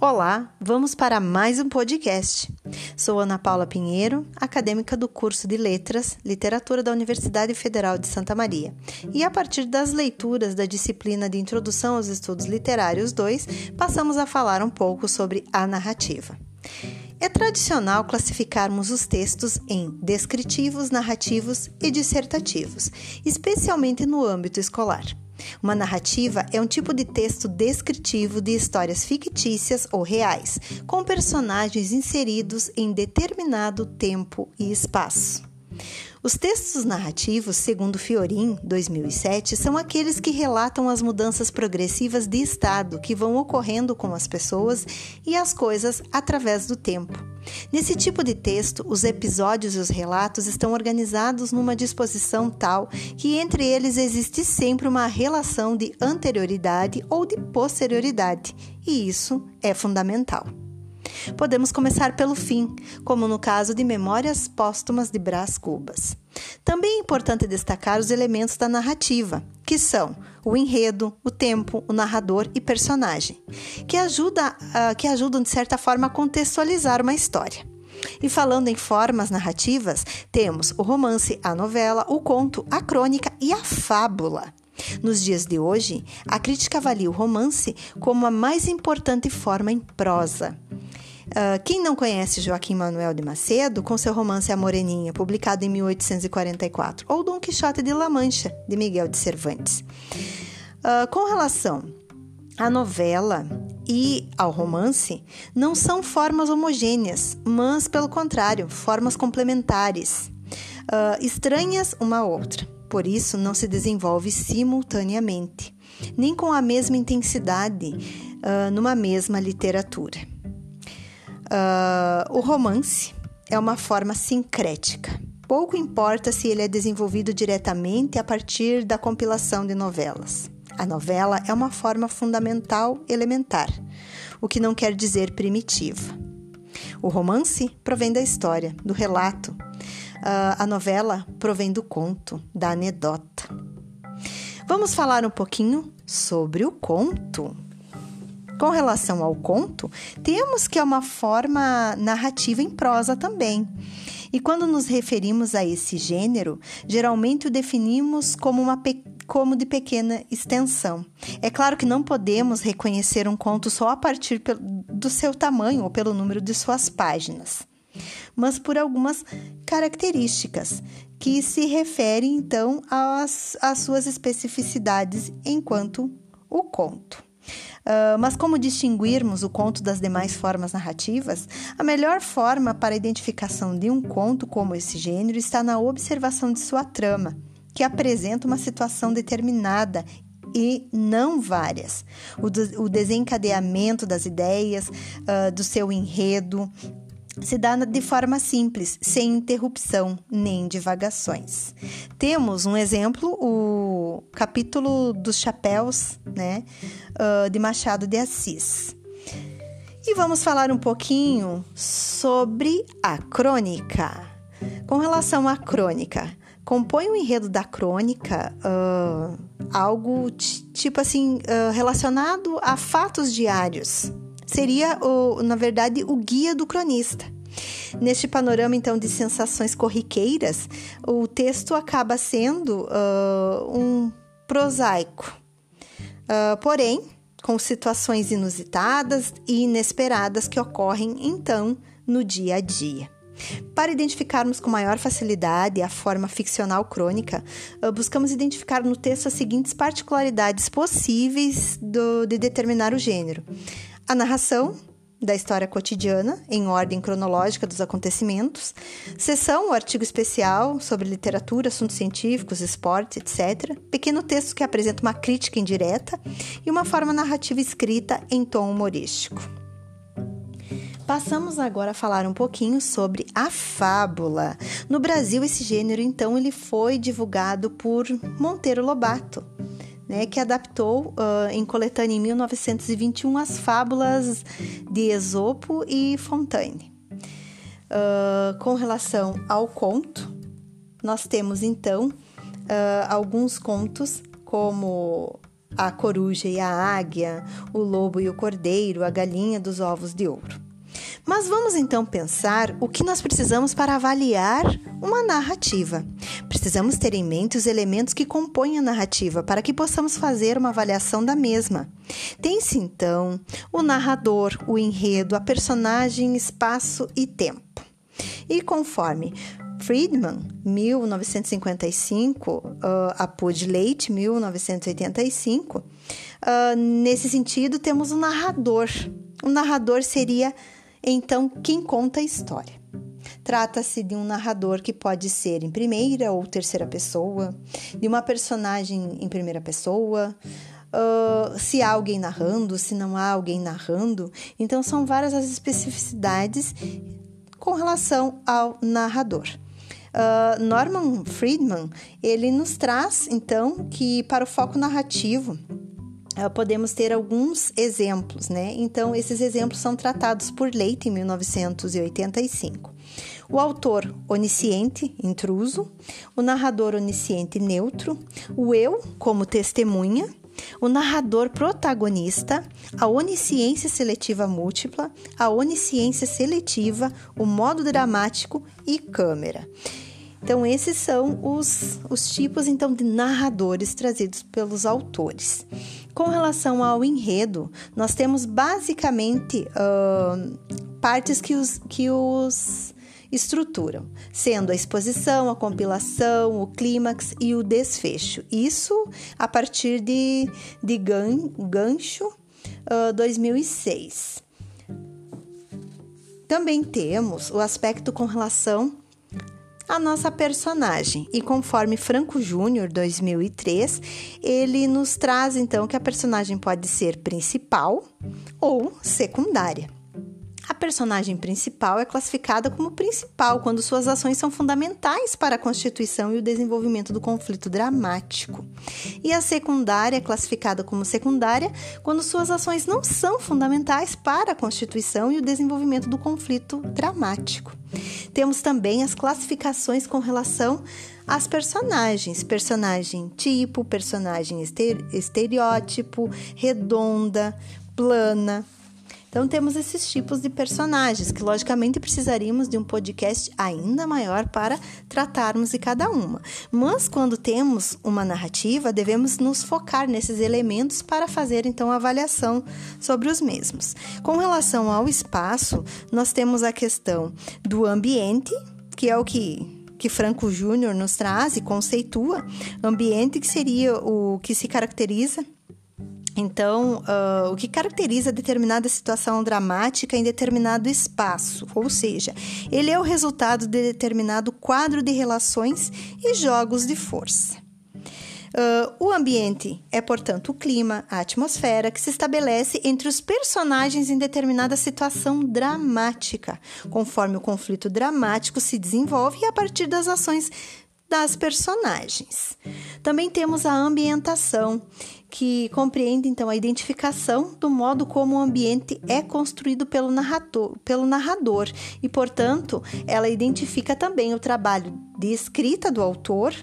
Olá, vamos para mais um podcast. Sou Ana Paula Pinheiro, acadêmica do curso de Letras, Literatura da Universidade Federal de Santa Maria. E a partir das leituras da disciplina de Introdução aos Estudos Literários 2, passamos a falar um pouco sobre a narrativa. É tradicional classificarmos os textos em descritivos, narrativos e dissertativos, especialmente no âmbito escolar. Uma narrativa é um tipo de texto descritivo de histórias fictícias ou reais, com personagens inseridos em determinado tempo e espaço. Os textos narrativos, segundo Fiorin, 2007, são aqueles que relatam as mudanças progressivas de estado que vão ocorrendo com as pessoas e as coisas através do tempo. Nesse tipo de texto, os episódios e os relatos estão organizados numa disposição tal que entre eles existe sempre uma relação de anterioridade ou de posterioridade, e isso é fundamental. Podemos começar pelo fim, como no caso de Memórias Póstumas de Brás Cubas. Também é importante destacar os elementos da narrativa, que são o enredo, o tempo, o narrador e personagem, que, ajuda, uh, que ajudam, de certa forma, a contextualizar uma história. E falando em formas narrativas, temos o romance, a novela, o conto, a crônica e a fábula. Nos dias de hoje, a crítica avalia o romance como a mais importante forma em prosa. Uh, quem não conhece Joaquim Manuel de Macedo, com seu romance A Moreninha, publicado em 1844, ou Dom Quixote de La Mancha, de Miguel de Cervantes. Uh, com relação à novela e ao romance, não são formas homogêneas, mas, pelo contrário, formas complementares, uh, estranhas uma à outra. Por isso, não se desenvolve simultaneamente, nem com a mesma intensidade numa mesma literatura. Uh, o romance é uma forma sincrética. Pouco importa se ele é desenvolvido diretamente a partir da compilação de novelas. A novela é uma forma fundamental elementar, o que não quer dizer primitiva. O romance provém da história, do relato. Uh, a novela provém do conto, da anedota. Vamos falar um pouquinho sobre o conto. Com relação ao conto, temos que é uma forma narrativa em prosa também. E quando nos referimos a esse gênero, geralmente o definimos como, uma como de pequena extensão. É claro que não podemos reconhecer um conto só a partir do seu tamanho ou pelo número de suas páginas, mas por algumas características que se referem então às, às suas especificidades enquanto o conto. Uh, mas como distinguirmos o conto das demais formas narrativas? A melhor forma para a identificação de um conto como esse gênero está na observação de sua trama, que apresenta uma situação determinada e não várias. O, o desencadeamento das ideias, uh, do seu enredo, se dá de forma simples, sem interrupção nem divagações. Temos um exemplo, o capítulo dos chapéus, né, uh, de Machado de Assis. E vamos falar um pouquinho sobre a crônica. Com relação à crônica, compõe o enredo da crônica uh, algo tipo assim uh, relacionado a fatos diários seria, o, na verdade, o guia do cronista. Neste panorama, então, de sensações corriqueiras, o texto acaba sendo uh, um prosaico. Uh, porém, com situações inusitadas e inesperadas que ocorrem, então, no dia a dia. Para identificarmos com maior facilidade a forma ficcional crônica, buscamos identificar no texto as seguintes particularidades possíveis do, de determinar o gênero: a narração da história cotidiana, em ordem cronológica dos acontecimentos, sessão, o artigo especial sobre literatura, assuntos científicos, esporte, etc., pequeno texto que apresenta uma crítica indireta e uma forma narrativa escrita em tom humorístico. Passamos agora a falar um pouquinho sobre a fábula. No Brasil, esse gênero, então, ele foi divulgado por Monteiro Lobato, né, que adaptou uh, em coletânea em 1921 as fábulas de Esopo e Fontaine. Uh, com relação ao conto, nós temos então uh, alguns contos como a coruja e a águia, o lobo e o cordeiro, a galinha dos ovos de ouro. Mas vamos então pensar o que nós precisamos para avaliar uma narrativa. Precisamos ter em mente os elementos que compõem a narrativa para que possamos fazer uma avaliação da mesma. Tem-se então o narrador, o enredo, a personagem, espaço e tempo. E conforme Friedman, 1955, uh, a Pud Leite, 1985, uh, nesse sentido, temos o narrador. O narrador seria então, quem conta a história? Trata-se de um narrador que pode ser em primeira ou terceira pessoa, de uma personagem em primeira pessoa, uh, se há alguém narrando, se não há alguém narrando. Então, são várias as especificidades com relação ao narrador. Uh, Norman Friedman ele nos traz então que para o foco narrativo podemos ter alguns exemplos, né? Então, esses exemplos são tratados por Leite em 1985. O autor onisciente, intruso, o narrador onisciente neutro, o eu como testemunha, o narrador protagonista, a onisciência seletiva múltipla, a onisciência seletiva, o modo dramático e câmera. Então, esses são os, os tipos então de narradores trazidos pelos autores. Com relação ao enredo, nós temos basicamente uh, partes que os, que os estruturam, sendo a exposição, a compilação, o clímax e o desfecho. Isso a partir de, de gan, Gancho uh, 2006. Também temos o aspecto com relação a nossa personagem. E conforme Franco Júnior, 2003, ele nos traz então que a personagem pode ser principal ou secundária. A personagem principal é classificada como principal quando suas ações são fundamentais para a constituição e o desenvolvimento do conflito dramático. E a secundária é classificada como secundária quando suas ações não são fundamentais para a constituição e o desenvolvimento do conflito dramático. Temos também as classificações com relação às personagens: personagem tipo, personagem estereótipo, redonda, plana, então temos esses tipos de personagens que logicamente precisaríamos de um podcast ainda maior para tratarmos de cada uma. Mas quando temos uma narrativa, devemos nos focar nesses elementos para fazer então a avaliação sobre os mesmos. Com relação ao espaço, nós temos a questão do ambiente, que é o que que Franco Júnior nos traz e conceitua, ambiente que seria o que se caracteriza então, uh, o que caracteriza determinada situação dramática em determinado espaço, ou seja, ele é o resultado de determinado quadro de relações e jogos de força. Uh, o ambiente é, portanto, o clima, a atmosfera que se estabelece entre os personagens em determinada situação dramática, conforme o conflito dramático se desenvolve e a partir das ações das personagens. Também temos a ambientação, que compreende então a identificação do modo como o ambiente é construído pelo narrador, pelo narrador e, portanto, ela identifica também o trabalho de escrita do autor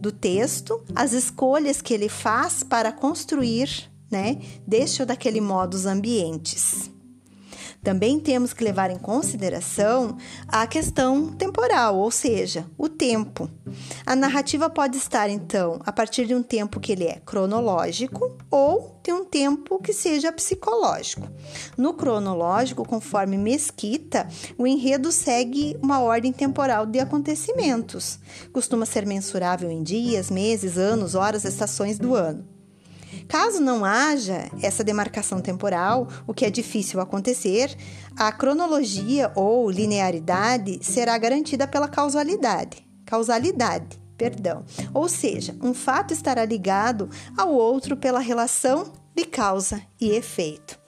do texto, as escolhas que ele faz para construir, né, deste ou daquele modo os ambientes. Também temos que levar em consideração a questão temporal, ou seja, o tempo. A narrativa pode estar, então, a partir de um tempo que ele é cronológico ou de um tempo que seja psicológico. No cronológico, conforme Mesquita, o enredo segue uma ordem temporal de acontecimentos. Costuma ser mensurável em dias, meses, anos, horas, estações do ano. Caso não haja essa demarcação temporal, o que é difícil acontecer, a cronologia ou linearidade será garantida pela causalidade. Causalidade, perdão. Ou seja, um fato estará ligado ao outro pela relação de causa e efeito.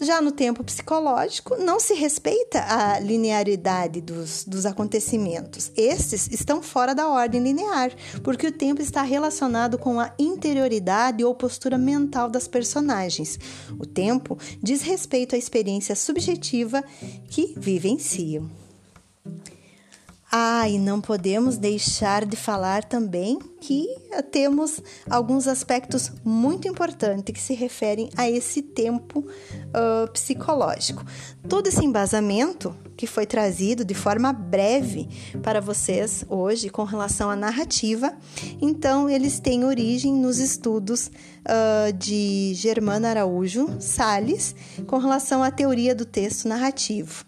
Já no tempo psicológico, não se respeita a linearidade dos, dos acontecimentos. Estes estão fora da ordem linear, porque o tempo está relacionado com a interioridade ou postura mental das personagens. O tempo diz respeito à experiência subjetiva que vivenciam. Ah, e não podemos deixar de falar também que temos alguns aspectos muito importantes que se referem a esse tempo uh, psicológico. Todo esse embasamento que foi trazido de forma breve para vocês hoje com relação à narrativa, então eles têm origem nos estudos uh, de Germana Araújo Sales com relação à teoria do texto narrativo.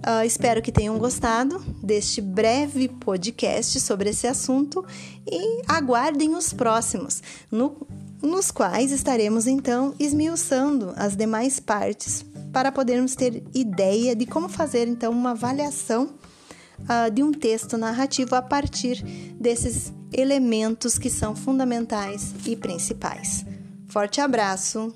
Uh, espero que tenham gostado deste breve podcast sobre esse assunto e aguardem os próximos, no, nos quais estaremos então esmiuçando as demais partes para podermos ter ideia de como fazer então uma avaliação uh, de um texto narrativo a partir desses elementos que são fundamentais e principais. Forte abraço!